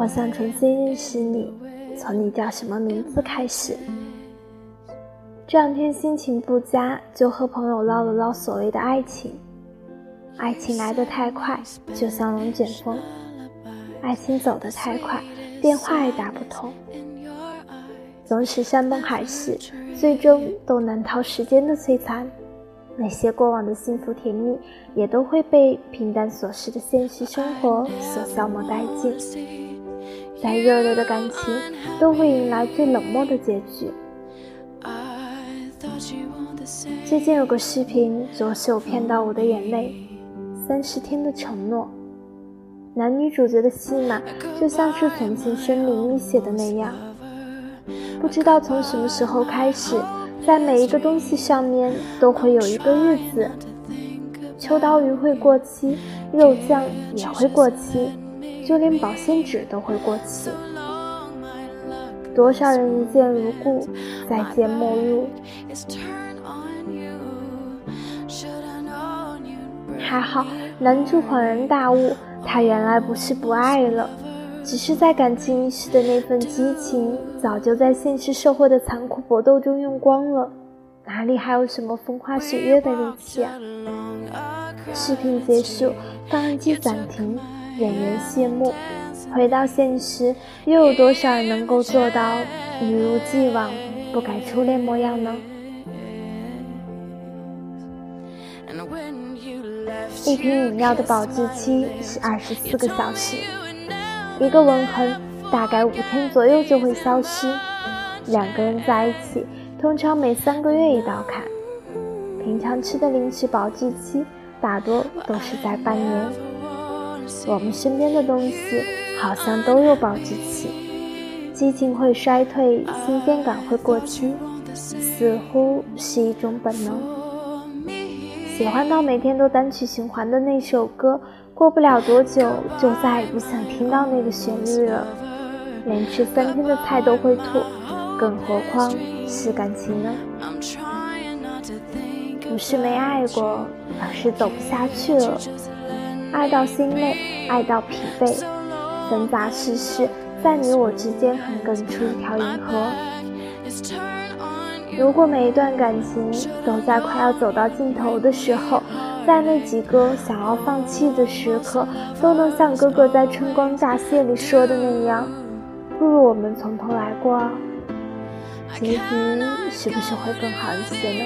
我想重新认识你，从你叫什么名字开始。这两天心情不佳，就和朋友唠了唠所谓的爱情。爱情来得太快，就像龙卷风；爱情走得太快，电话也打不通。总是山盟海誓，最终都难逃时间的摧残。那些过往的幸福甜蜜，也都会被平淡琐事的现实生活所消磨殆尽。再热烈的感情，都会迎来最冷漠的结局。最近有个视频，着实有骗到我的眼泪。三十天的承诺，男女主角的戏码就像是从前森林里写的那样。不知道从什么时候开始，在每一个东西上面都会有一个日子。秋刀鱼会过期，肉酱也会过期，就连保鲜纸都会过期。多少人一见如故，再见陌路。is turn on you. Should I known you'd 还好，男主恍然大悟，他原来不是不爱了，只是在感情一时的那份激情，早就在现实社会的残酷搏斗中用光了，哪里还有什么风花雪月的力气啊？视频结束，放映机暂停，演员谢幕，回到现实，又有多少人能够做到一如既往，不改初恋模样呢一瓶饮料的保质期是二十四个小时。一个吻痕大概五天左右就会消失，两个人在一起通常每三个月一道坎。平常吃的零食保质期大多都是在半年。我们身边的东西好像都有保质期，激情会衰退，新鲜感会过期，似乎是一种本能。喜欢到每天都单曲循环的那首歌，过不了多久就再也不想听到那个旋律了。连吃三天的菜都会吐，更何况是感情呢？不是没爱过，而是走不下去了。爱到心累，爱到疲惫，纷杂世事在你我之间横亘出一条银河。如果每一段感情都在快要走到尽头的时候，在那几个想要放弃的时刻，都能像哥哥在《春光乍泄》里说的那样，不如我们从头来过啊，结局是不是会更好一些呢？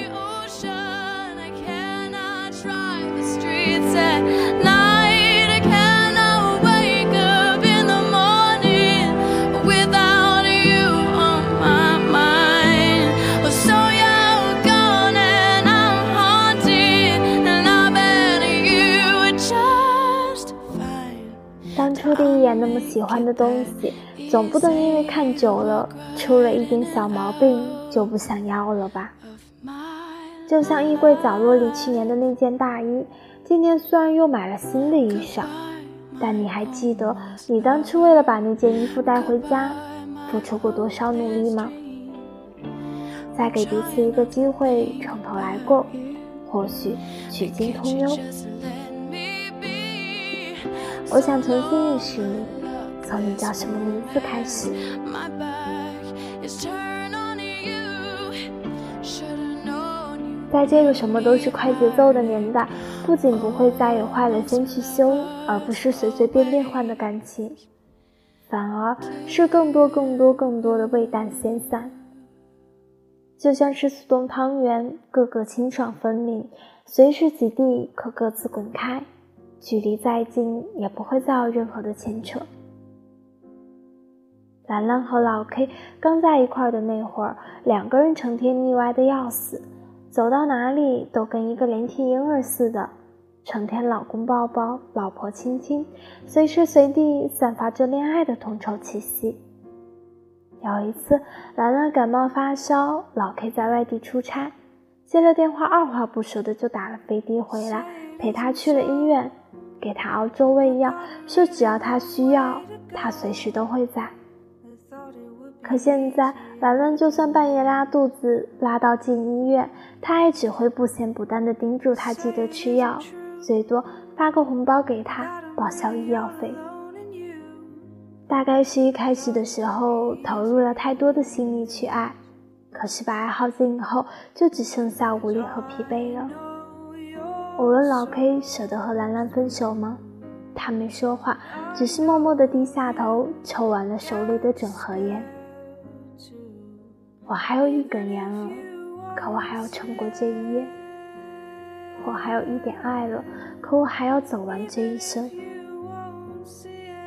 第一眼那么喜欢的东西，总不能因为看久了出了一点小毛病就不想要了吧？就像衣柜角落里去年的那件大衣，今年虽然又买了新的衣裳，但你还记得你当初为了把那件衣服带回家，付出过多少努力吗？再给彼此一个机会，从头来过，或许取经通幽。我想重新认识你，从你叫什么名字开始。在这个什么都是快节奏的年代，不仅不会再有坏了先去修，而不是随随便便换的感情，反而是更多、更多、更多的未淡先散。就像是速冻汤圆，个个清爽分明，随时随地可各自滚开，距离再近也不会再有任何的牵扯。兰兰和老 K 刚在一块儿的那会儿，两个人成天腻歪的要死，走到哪里都跟一个连体婴儿似的，成天老公抱抱，老婆亲亲，随时随地散发着恋爱的同仇气息。有一次，兰兰感冒发烧，老 K 在外地出差，接了电话，二话不说的就打了飞的回来，陪她去了医院，给他熬粥喂药，说只要他需要，他随时都会在。可现在，兰兰就算半夜拉肚子，拉到进医院，他也只会不咸不淡地叮嘱他记得吃药，最多发个红包给他报销医药费。大概是一开始的时候投入了太多的心力去爱，可是把爱耗尽以后，就只剩下无力和疲惫了。我问老 K 舍得和兰兰分手吗？他没说话，只是默默地低下头，抽完了手里的整盒烟。我还有一根烟了，可我还要撑过这一夜。我还有一点爱了，可我还要走完这一生。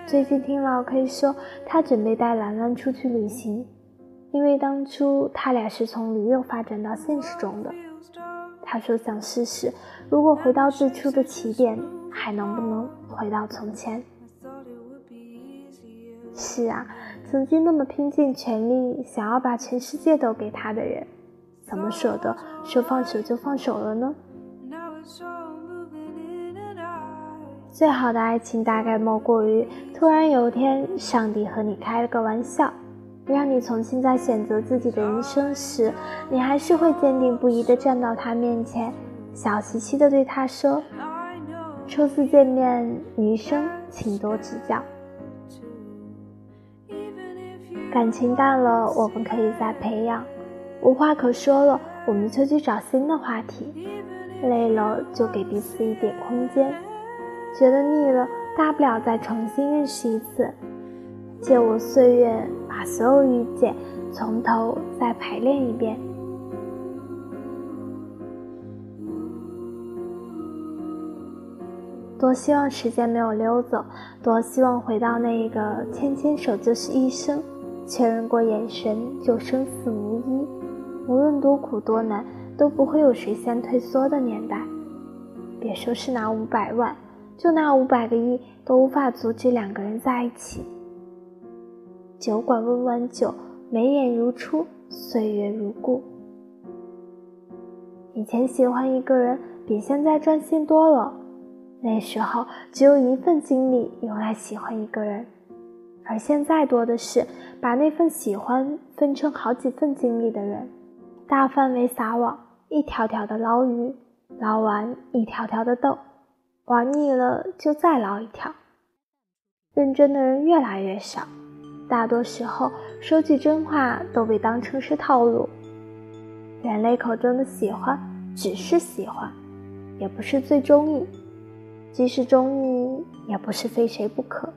最近听老 K 说，他准备带兰兰出去旅行，因为当初他俩是从驴友发展到现实中的。他说想试试，如果回到最初的起点，还能不能回到从前？是啊。曾经那么拼尽全力想要把全世界都给他的人，怎么舍得说放手就放手了呢？最好的爱情大概莫过于突然有一天，上帝和你开了个玩笑，让你重新在选择自己的人生时，你还是会坚定不移地站到他面前，笑嘻嘻地对他说：“初次见面，余生请多指教。”感情淡了，我们可以再培养；无话可说了，我们就去找新的话题；累了，就给彼此一点空间；觉得腻了，大不了再重新认识一次。借我岁月，把所有遇见从头再排练一遍。多希望时间没有溜走，多希望回到那个牵牵手就是一生。确认过眼神就生死无依，无论多苦多难都不会有谁先退缩的年代。别说是拿五百万，就拿五百个亿都无法阻止两个人在一起。酒馆温完酒，眉眼如初，岁月如故。以前喜欢一个人比现在专心多了，那时候只有一份精力用来喜欢一个人。而现在多的是把那份喜欢分成好几份精力的人，大范围撒网，一条条的捞鱼，捞完一条条的逗，玩腻了就再捞一条。认真的人越来越少，大多时候说句真话都被当成是套路。人类口中的喜欢，只是喜欢，也不是最中意，即使中意，也不是非谁不可。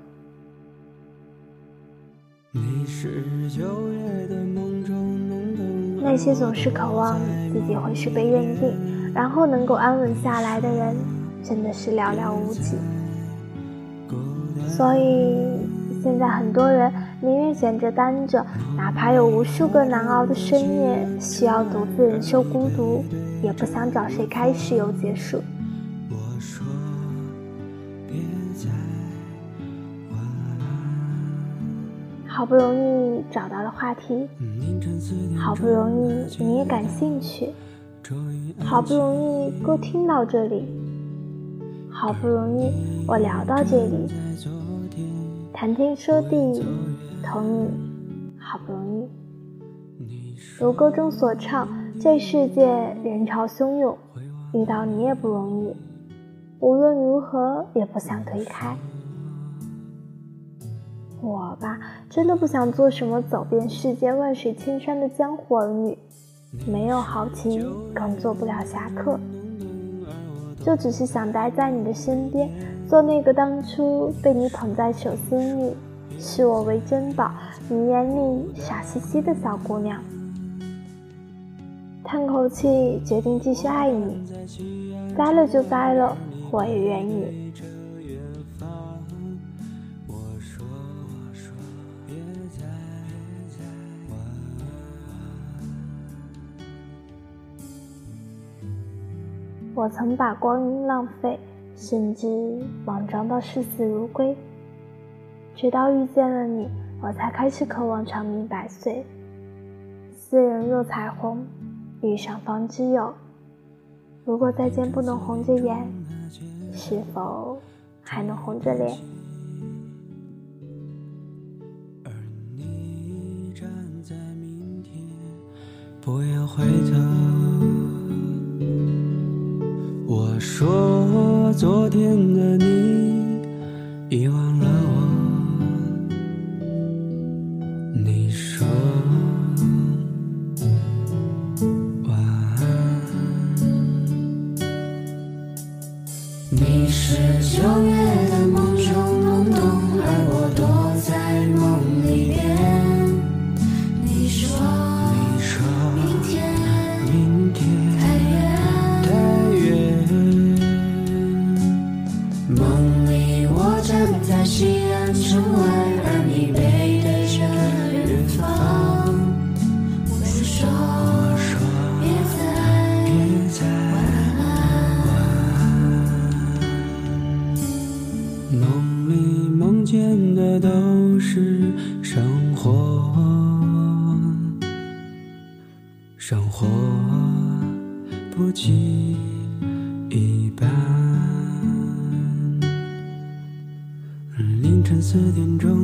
那些总是渴望自己会是被认定，然后能够安稳下来的人，真的是寥寥无几。所以现在很多人宁愿选择单着，哪怕有无数个难熬的深夜需要独自忍受孤独，也不想找谁开始又结束。好不容易找到了话题，好不容易你也感兴趣，好不容易哥听到这里，好不容易我聊到这里，谈天说地，同你，好不容易。如歌中所唱，这世界人潮汹涌，遇到你也不容易，无论如何也不想推开。我吧，真的不想做什么走遍世间万水千山的江湖儿女，没有豪情，更做不了侠客，就只是想待在你的身边，做那个当初被你捧在手心里，视我为珍宝，你眼里傻兮兮的小姑娘。叹口气，决定继续爱你，栽了就栽了，我也愿意。我曾把光阴浪费，甚至莽撞到视死如归。直到遇见了你，我才开始渴望长命百岁。斯人若彩虹，遇上方知有。如果再见不能红着眼，是否还能红着脸？而你站在明天，不要回头。我说昨天的你，遗忘。窗外而你背对着远方我说别再别再梦。里梦见的都是生活生活不急四点钟